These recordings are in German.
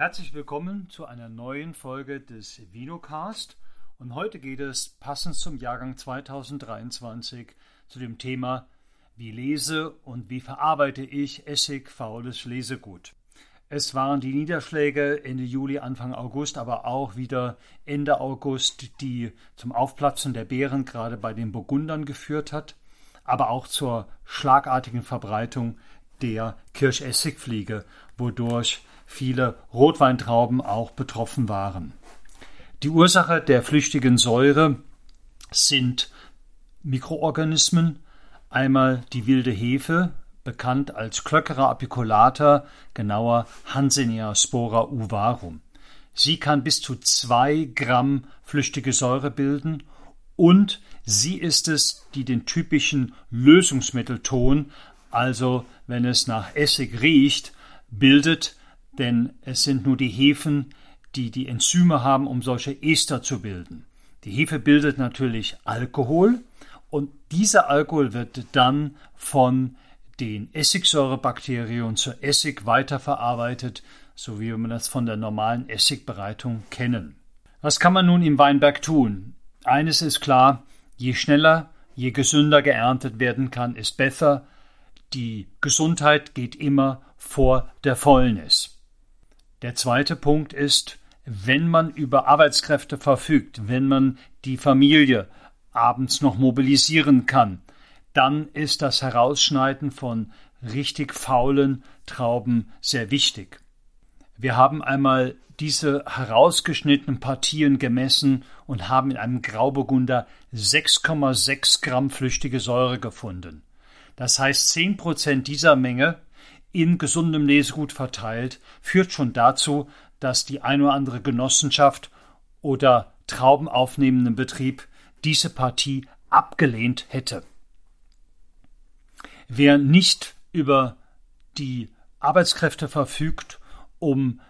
Herzlich willkommen zu einer neuen Folge des Vinocast und heute geht es passend zum Jahrgang 2023 zu dem Thema Wie lese und wie verarbeite ich Essig faules Lesegut. Es waren die Niederschläge Ende Juli, Anfang August, aber auch wieder Ende August, die zum Aufplatzen der Beeren gerade bei den Burgundern geführt hat, aber auch zur schlagartigen Verbreitung der Kirschessigfliege, wodurch viele Rotweintrauben auch betroffen waren. Die Ursache der flüchtigen Säure sind Mikroorganismen, einmal die wilde Hefe, bekannt als Clockera apiculata, genauer Hansenia spora uvarum. Sie kann bis zu zwei Gramm flüchtige Säure bilden und sie ist es, die den typischen Lösungsmittelton, also wenn es nach Essig riecht, bildet, denn es sind nur die Hefen, die die Enzyme haben, um solche Ester zu bilden. Die Hefe bildet natürlich Alkohol und dieser Alkohol wird dann von den Essigsäurebakterien zu Essig weiterverarbeitet, so wie wir das von der normalen Essigbereitung kennen. Was kann man nun im Weinberg tun? Eines ist klar, je schneller, je gesünder geerntet werden kann, ist besser. Die Gesundheit geht immer vor der Fäulnis. Der zweite Punkt ist, wenn man über Arbeitskräfte verfügt, wenn man die Familie abends noch mobilisieren kann, dann ist das Herausschneiden von richtig faulen Trauben sehr wichtig. Wir haben einmal diese herausgeschnittenen Partien gemessen und haben in einem Grauburgunder 6,6 Gramm flüchtige Säure gefunden. Das heißt, 10 Prozent dieser Menge in gesundem Lesegut verteilt, führt schon dazu, dass die ein oder andere Genossenschaft oder traubenaufnehmenden Betrieb diese Partie abgelehnt hätte. Wer nicht über die Arbeitskräfte verfügt, um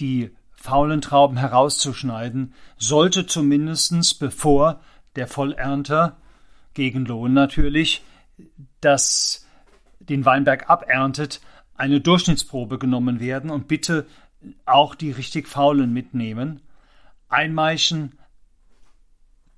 die faulen Trauben herauszuschneiden, sollte zumindest bevor der Vollernter gegen Lohn natürlich das den Weinberg aberntet, eine Durchschnittsprobe genommen werden und bitte auch die richtig faulen mitnehmen. Einmeischen,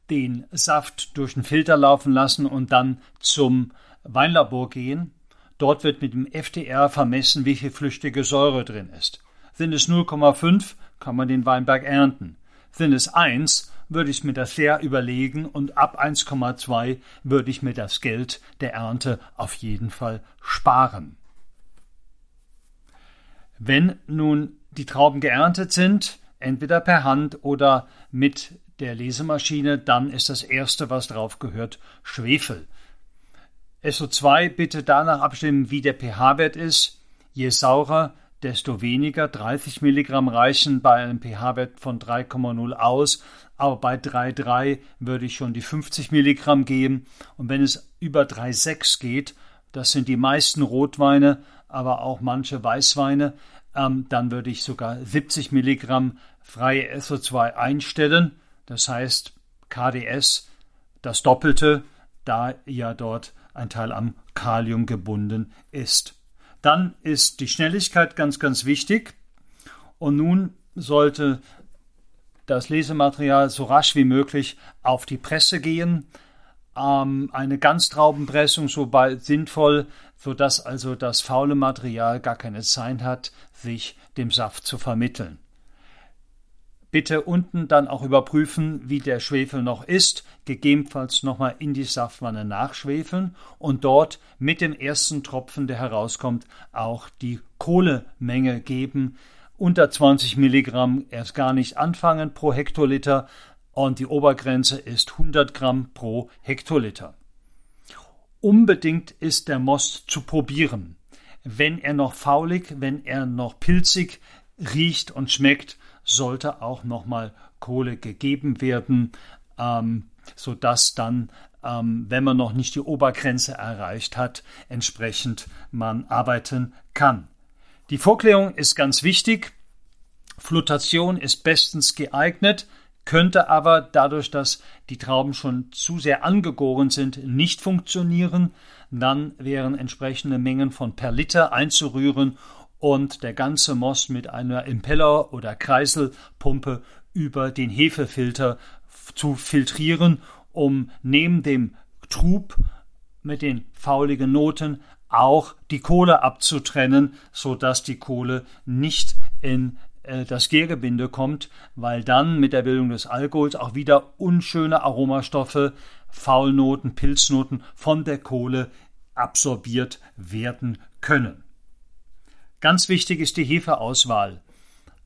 den Saft durch den Filter laufen lassen und dann zum Weinlabor gehen. Dort wird mit dem FDR vermessen, wie viel flüchtige Säure drin ist. Sind es 0,5, kann man den Weinberg ernten. Sind es 1, würde ich mir das sehr überlegen und ab 1,2 würde ich mir das Geld der Ernte auf jeden Fall sparen. Wenn nun die Trauben geerntet sind, entweder per Hand oder mit der Lesemaschine, dann ist das erste, was drauf gehört, Schwefel. SO2 bitte danach abstimmen, wie der pH-Wert ist. Je saurer, desto weniger. 30 Milligramm reichen bei einem pH-Wert von 3,0 aus, aber bei 3,3 würde ich schon die 50 Milligramm geben. Und wenn es über 3,6 geht, das sind die meisten Rotweine, aber auch manche Weißweine, ähm, dann würde ich sogar 70 Milligramm freie SO2 einstellen. Das heißt KDS das Doppelte, da ja dort ein Teil am Kalium gebunden ist. Dann ist die Schnelligkeit ganz, ganz wichtig. Und nun sollte das Lesematerial so rasch wie möglich auf die Presse gehen ähm, eine Ganztraubenpressung so bald sinnvoll, sodass also das faule Material gar keine Zeit hat, sich dem Saft zu vermitteln. Bitte unten dann auch überprüfen, wie der Schwefel noch ist, gegebenenfalls nochmal in die Saftwanne nachschwefeln und dort mit dem ersten Tropfen, der herauskommt, auch die Kohlemenge geben. Unter 20 Milligramm erst gar nicht anfangen pro Hektoliter, und die Obergrenze ist 100 Gramm pro Hektoliter. Unbedingt ist der Most zu probieren. Wenn er noch faulig, wenn er noch pilzig riecht und schmeckt, sollte auch nochmal Kohle gegeben werden, ähm, sodass dann, ähm, wenn man noch nicht die Obergrenze erreicht hat, entsprechend man arbeiten kann. Die Vorklärung ist ganz wichtig. Flutation ist bestens geeignet könnte aber dadurch, dass die Trauben schon zu sehr angegoren sind, nicht funktionieren. Dann wären entsprechende Mengen von per Liter einzurühren und der ganze Most mit einer Impeller- oder Kreiselpumpe über den Hefefilter zu filtrieren, um neben dem Trub mit den fauligen Noten auch die Kohle abzutrennen, so dass die Kohle nicht in das Gärgebinde kommt, weil dann mit der Bildung des Alkohols auch wieder unschöne Aromastoffe, Faulnoten, Pilznoten von der Kohle absorbiert werden können. Ganz wichtig ist die Hefeauswahl.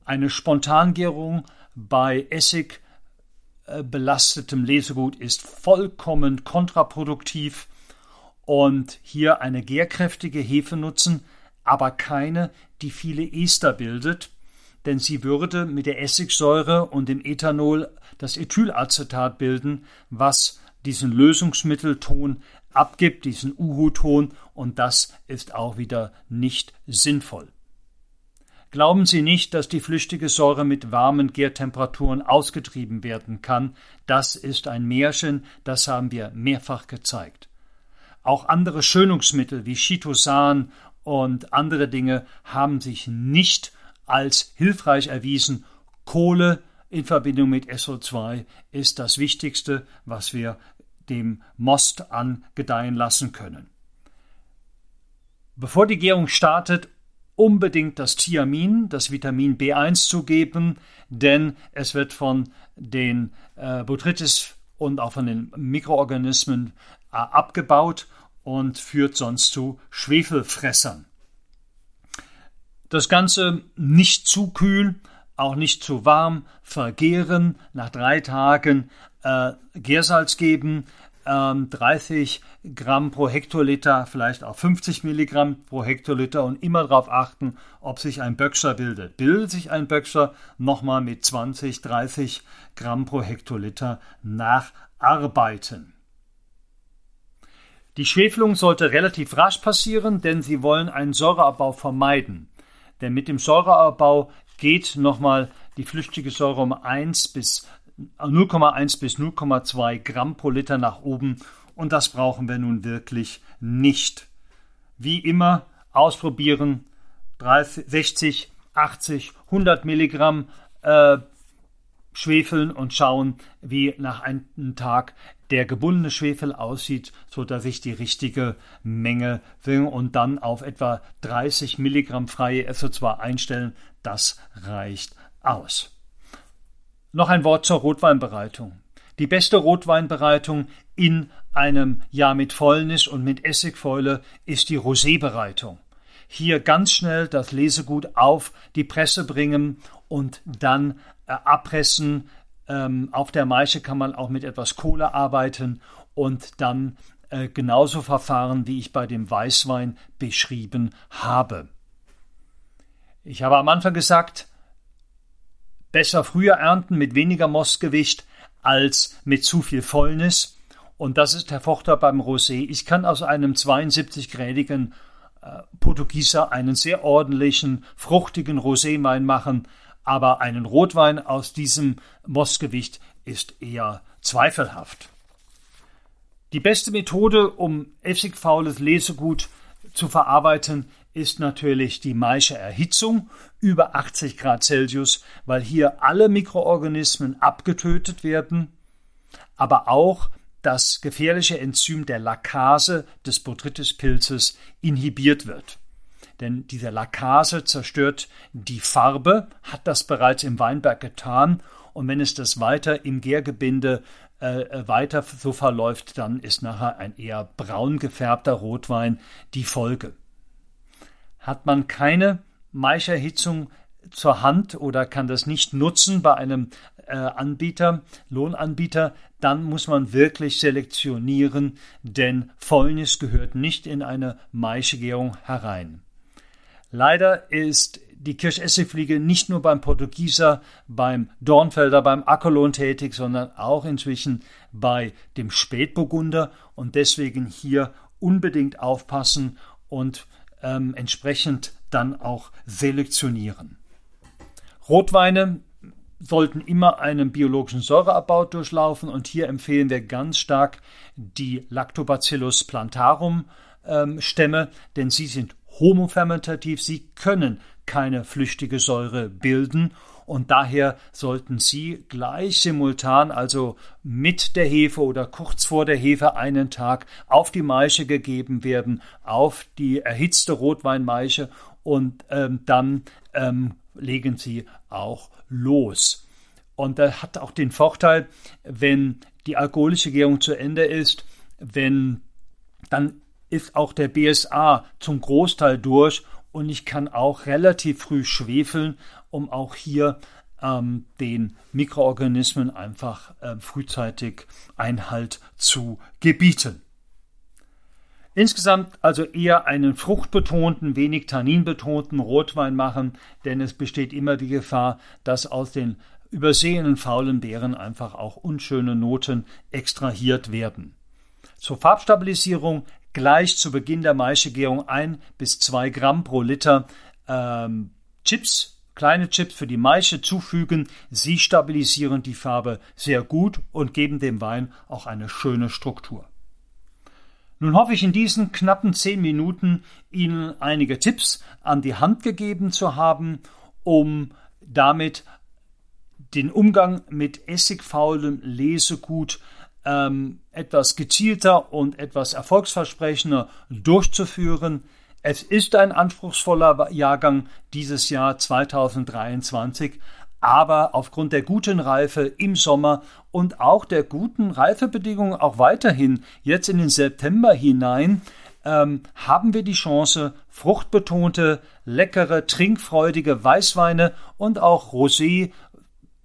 Eine Spontangärung bei Essig äh, belastetem Lesegut ist vollkommen kontraproduktiv und hier eine gärkräftige Hefe nutzen, aber keine, die viele Ester bildet, denn sie würde mit der Essigsäure und dem Ethanol das Ethylacetat bilden, was diesen Lösungsmittelton abgibt, diesen Uhu-Ton, und das ist auch wieder nicht sinnvoll. Glauben Sie nicht, dass die flüchtige Säure mit warmen Gärtemperaturen ausgetrieben werden kann. Das ist ein Märchen, das haben wir mehrfach gezeigt. Auch andere Schönungsmittel wie Chitosan und andere Dinge haben sich nicht als hilfreich erwiesen. Kohle in Verbindung mit SO2 ist das Wichtigste, was wir dem Most angedeihen lassen können. Bevor die Gärung startet, unbedingt das Thiamin, das Vitamin B1 zu geben, denn es wird von den äh, Botrytis und auch von den Mikroorganismen äh, abgebaut und führt sonst zu Schwefelfressern. Das Ganze nicht zu kühl, auch nicht zu warm, vergehren, nach drei Tagen äh, Gärsalz geben, ähm, 30 Gramm pro Hektoliter, vielleicht auch 50 Milligramm pro Hektoliter und immer darauf achten, ob sich ein Böckscher bildet. Bildet sich ein Böckscher, nochmal mit 20, 30 Gramm pro Hektoliter nacharbeiten. Die Schwefelung sollte relativ rasch passieren, denn Sie wollen einen Säureabbau vermeiden. Denn mit dem Säureabbau geht nochmal die flüchtige Säure um 1 bis 0,1 bis 0,2 Gramm pro Liter nach oben und das brauchen wir nun wirklich nicht. Wie immer ausprobieren 30, 60, 80, 100 Milligramm äh, schwefeln und schauen, wie nach einem Tag der gebundene Schwefel aussieht, so dass ich die richtige Menge will und dann auf etwa 30 Milligramm freie SO2 einstellen. Das reicht aus. Noch ein Wort zur Rotweinbereitung. Die beste Rotweinbereitung in einem Jahr mit Fäulnis und mit Essigfäule ist die Rosébereitung. Hier ganz schnell das Lesegut auf die Presse bringen und dann äh, abpressen. Ähm, auf der Maische kann man auch mit etwas Kohle arbeiten und dann äh, genauso verfahren, wie ich bei dem Weißwein beschrieben habe. Ich habe am Anfang gesagt, besser früher ernten mit weniger Mostgewicht als mit zu viel Fäulnis. Und das ist der Vorteil beim Rosé. Ich kann aus einem 72-grädigen äh, Portugieser einen sehr ordentlichen, fruchtigen Roséwein machen, aber einen Rotwein aus diesem Mostgewicht ist eher zweifelhaft. Die beste Methode, um essigfaules Lesegut zu verarbeiten, ist natürlich die Maische Erhitzung über 80 Grad Celsius, weil hier alle Mikroorganismen abgetötet werden, aber auch das gefährliche Enzym der Lakase des Botrytis-Pilzes inhibiert wird. Denn diese Lakase zerstört die Farbe, hat das bereits im Weinberg getan, und wenn es das weiter im Gärgebinde äh, weiter so verläuft, dann ist nachher ein eher braun gefärbter Rotwein die Folge. Hat man keine Maischerhitzung zur Hand oder kann das nicht nutzen bei einem äh, Anbieter, Lohnanbieter, dann muss man wirklich selektionieren, denn Fäulnis gehört nicht in eine Maischegärung herein. Leider ist die Kirschessigfliege nicht nur beim Portugieser, beim Dornfelder, beim Ackerlohn tätig, sondern auch inzwischen bei dem Spätburgunder und deswegen hier unbedingt aufpassen und ähm, entsprechend dann auch selektionieren. Rotweine sollten immer einen biologischen Säureabbau durchlaufen und hier empfehlen wir ganz stark die Lactobacillus plantarum ähm, Stämme, denn sie sind homofermentativ, sie können keine flüchtige Säure bilden und daher sollten Sie gleich simultan, also mit der Hefe oder kurz vor der Hefe einen Tag auf die Maische gegeben werden, auf die erhitzte Rotweinmaische und ähm, dann ähm, legen Sie auch los. Und das hat auch den Vorteil, wenn die alkoholische Gärung zu Ende ist, wenn dann ist auch der BSA zum Großteil durch und ich kann auch relativ früh schwefeln, um auch hier ähm, den Mikroorganismen einfach äh, frühzeitig Einhalt zu gebieten. Insgesamt also eher einen fruchtbetonten, wenig tanninbetonten Rotwein machen, denn es besteht immer die Gefahr, dass aus den übersehenen faulen Beeren einfach auch unschöne Noten extrahiert werden. Zur Farbstabilisierung gleich zu Beginn der Maischegärung ein bis zwei Gramm pro Liter ähm, Chips, kleine Chips für die Maische zufügen. Sie stabilisieren die Farbe sehr gut und geben dem Wein auch eine schöne Struktur. Nun hoffe ich in diesen knappen zehn Minuten Ihnen einige Tipps an die Hand gegeben zu haben, um damit den Umgang mit essigfaulem Lesegut ähm, etwas gezielter und etwas erfolgsversprechender durchzuführen. Es ist ein anspruchsvoller Jahrgang dieses Jahr 2023, aber aufgrund der guten Reife im Sommer und auch der guten Reifebedingungen auch weiterhin jetzt in den September hinein ähm, haben wir die Chance, fruchtbetonte, leckere, trinkfreudige Weißweine und auch Rosé,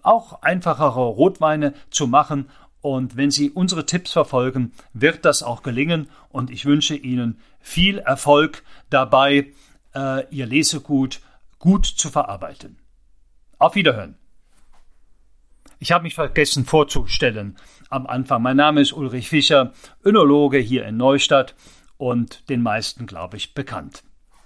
auch einfachere Rotweine zu machen und wenn Sie unsere Tipps verfolgen, wird das auch gelingen. Und ich wünsche Ihnen viel Erfolg dabei, äh, Ihr Lesegut gut zu verarbeiten. Auf Wiederhören. Ich habe mich vergessen vorzustellen am Anfang. Mein Name ist Ulrich Fischer, Önologe hier in Neustadt und den meisten, glaube ich, bekannt.